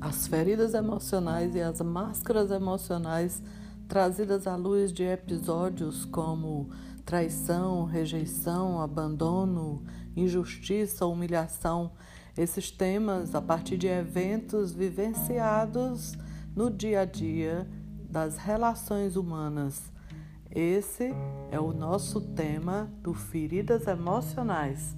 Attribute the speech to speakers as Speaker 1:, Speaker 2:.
Speaker 1: as feridas emocionais e as máscaras emocionais trazidas à luz de episódios como traição, rejeição, abandono, injustiça, humilhação. Esses temas, a partir de eventos vivenciados no dia a dia das relações humanas. Esse é o nosso tema do Feridas Emocionais.